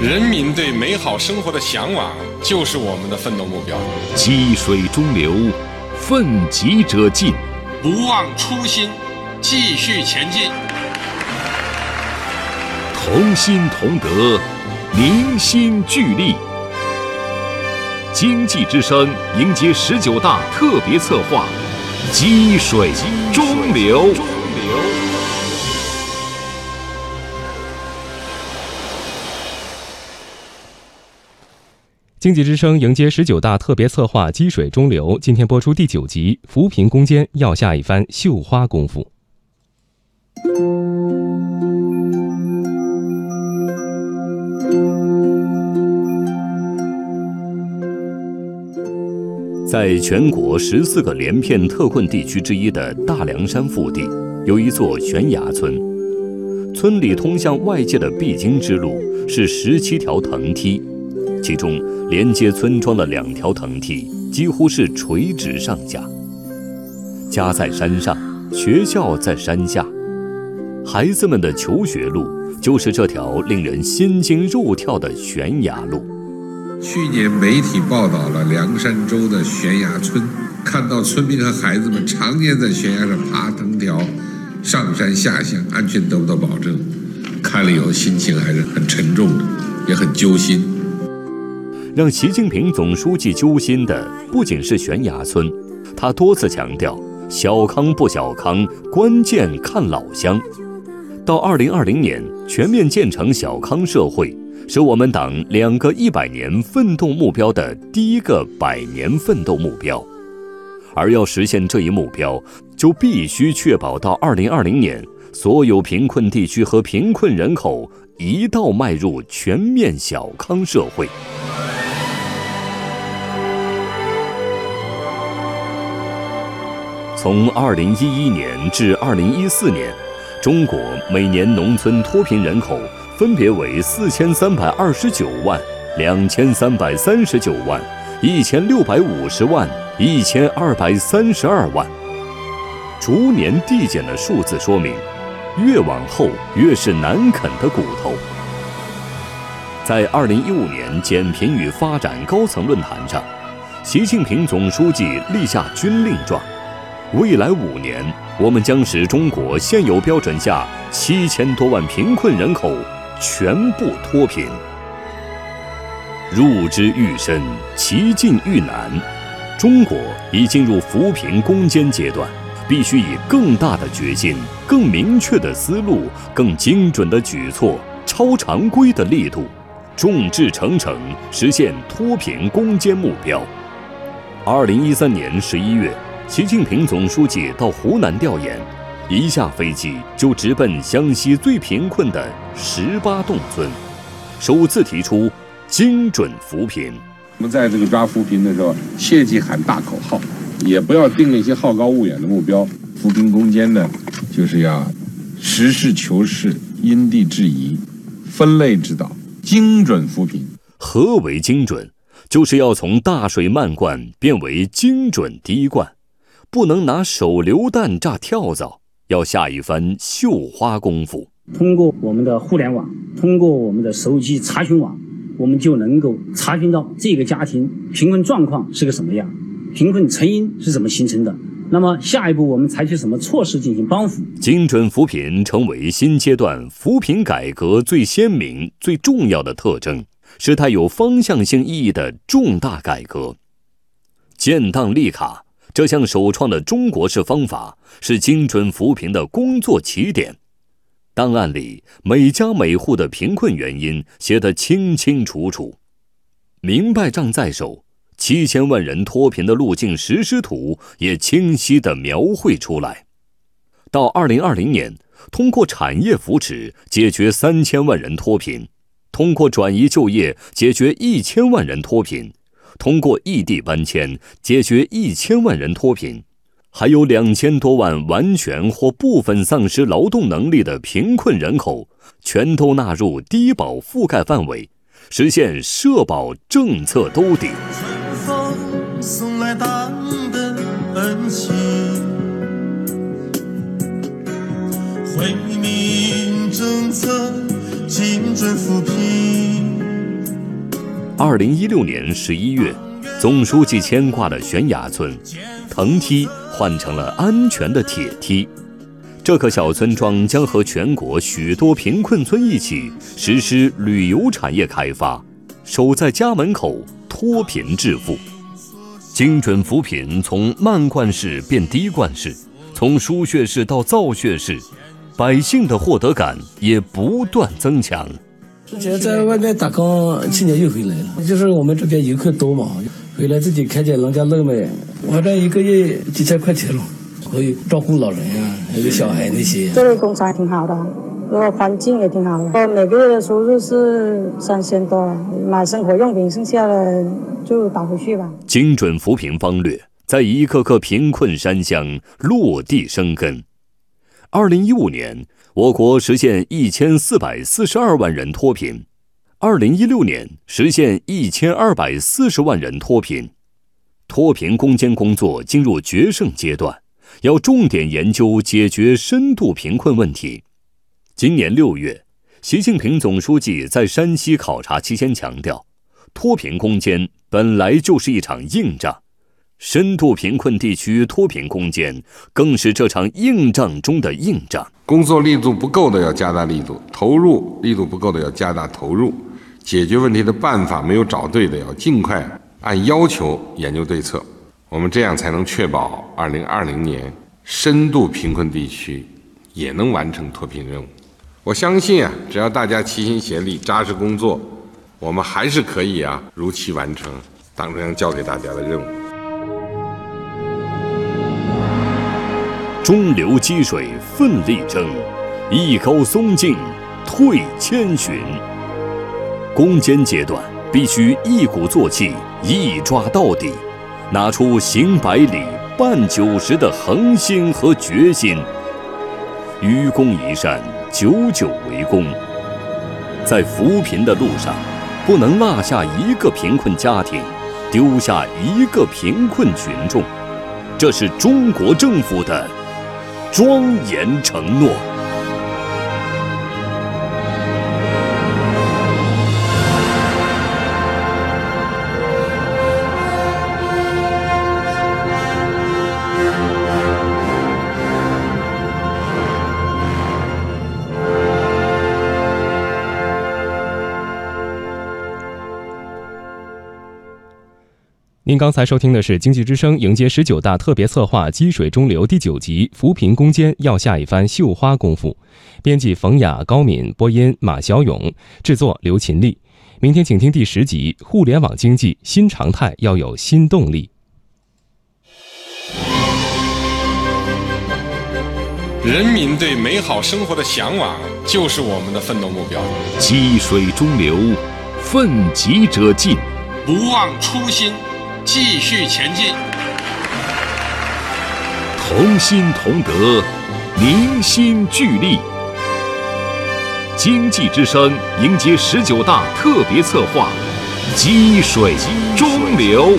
人民对美好生活的向往就是我们的奋斗目标。积水中流，奋楫者进，不忘初心，继续前进。同心同德，凝心聚力。经济之声迎接十九大特别策划：积水中流。经济之声迎接十九大特别策划“积水中流”，今天播出第九集。扶贫攻坚要下一番绣花功夫。在全国十四个连片特困地区之一的大凉山腹地，有一座悬崖村。村里通向外界的必经之路是十七条藤梯。其中连接村庄的两条藤梯几乎是垂直上下。家在山上，学校在山下，孩子们的求学路就是这条令人心惊肉跳的悬崖路。去年媒体报道了凉山州的悬崖村，看到村民和孩子们常年在悬崖上爬藤条，上山下乡，安全得不到保证，看了以后心情还是很沉重的，也很揪心。让习近平总书记揪心的不仅是悬崖村，他多次强调“小康不小康，关键看老乡”。到二零二零年全面建成小康社会，是我们党两个一百年奋斗目标的第一个百年奋斗目标。而要实现这一目标，就必须确保到二零二零年，所有贫困地区和贫困人口一道迈入全面小康社会。从二零一一年至二零一四年，中国每年农村脱贫人口分别为四千三百二十九万、两千三百三十九万、一千六百五十万、一千二百三十二万。逐年递减的数字说明，越往后越是难啃的骨头。在二零一五年减贫与发展高层论坛上，习近平总书记立下军令状。未来五年，我们将使中国现有标准下七千多万贫困人口全部脱贫。入之愈深，其进愈难。中国已进入扶贫攻坚阶段，必须以更大的决心、更明确的思路、更精准的举措、超常规的力度，众志成城，实现脱贫攻坚目标。二零一三年十一月。习近平总书记到湖南调研，一下飞机就直奔湘西最贫困的十八洞村，首次提出精准扶贫。我们在这个抓扶贫的时候，切忌喊大口号，也不要定一些好高骛远的目标。扶贫攻坚呢，就是要实事求是、因地制宜、分类指导、精准扶贫。何为精准？就是要从大水漫灌变为精准滴灌。不能拿手榴弹炸跳蚤，要下一番绣花功夫。通过我们的互联网，通过我们的手机查询网，我们就能够查询到这个家庭贫困状况是个什么样，贫困成因是怎么形成的。那么下一步我们采取什么措施进行帮扶？精准扶贫成为新阶段扶贫改革最鲜明、最重要的特征，是它有方向性意义的重大改革。建档立卡。这项首创的中国式方法是精准扶贫的工作起点。档案里每家每户的贫困原因写得清清楚楚，明白账在手，七千万人脱贫的路径实施图也清晰地描绘出来。到二零二零年，通过产业扶持解决三千万人脱贫，通过转移就业解决一千万人脱贫。通过异地搬迁解决一千万人脱贫，还有两千多万完全或部分丧失劳动能力的贫困人口，全都纳入低保覆盖范围，实现社保政策兜底。春风送来党的恩情，惠民政策精准扶贫。二零一六年十一月，总书记牵挂的悬崖村，藤梯换成了安全的铁梯。这个小村庄将和全国许多贫困村一起实施旅游产业开发，守在家门口脱贫致富。精准扶贫从慢灌式变低灌式，从输血式到造血式，百姓的获得感也不断增强。之前在外面打工，去年又回来了，就是我们这边游客多嘛，回来自己看见人家乐嘛。反正一个月几千块钱了，可以照顾老人呀，还有小孩那些。这里工厂挺好的，然后环境也挺好的。我每个月的收入是三千多，买生活用品，剩下的就打回去吧。精准扶贫方略在一个个贫困山乡落地生根。二零一五年。我国实现一千四百四十二万人脱贫，二零一六年实现一千二百四十万人脱贫。脱贫攻坚工作进入决胜阶段，要重点研究解决深度贫困问题。今年六月，习近平总书记在山西考察期间强调，脱贫攻坚本来就是一场硬仗。深度贫困地区脱贫攻坚，更是这场硬仗中的硬仗。工作力度不够的要加大力度，投入力度不够的要加大投入，解决问题的办法没有找对的要尽快按要求研究对策。我们这样才能确保二零二零年深度贫困地区也能完成脱贫任务。我相信啊，只要大家齐心协力、扎实工作，我们还是可以啊如期完成党中央交给大家的任务。中流击水奋力争，艺高松劲退千寻。攻坚阶段必须一鼓作气，一抓到底，拿出行百里半九十的恒心和决心。愚公移山，久久为功。在扶贫的路上，不能落下一个贫困家庭，丢下一个贫困群众。这是中国政府的。庄严承诺。您刚才收听的是《经济之声》迎接十九大特别策划“积水中流”第九集，扶贫攻坚要下一番绣花功夫。编辑冯雅、高敏，播音马小勇，制作刘勤力。明天请听第十集：互联网经济新常态要有新动力。人民对美好生活的向往就是我们的奋斗目标。积水中流，奋楫者进，不忘初心。继续前进，同心同德，凝心聚力。经济之声迎接十九大特别策划：积水中流。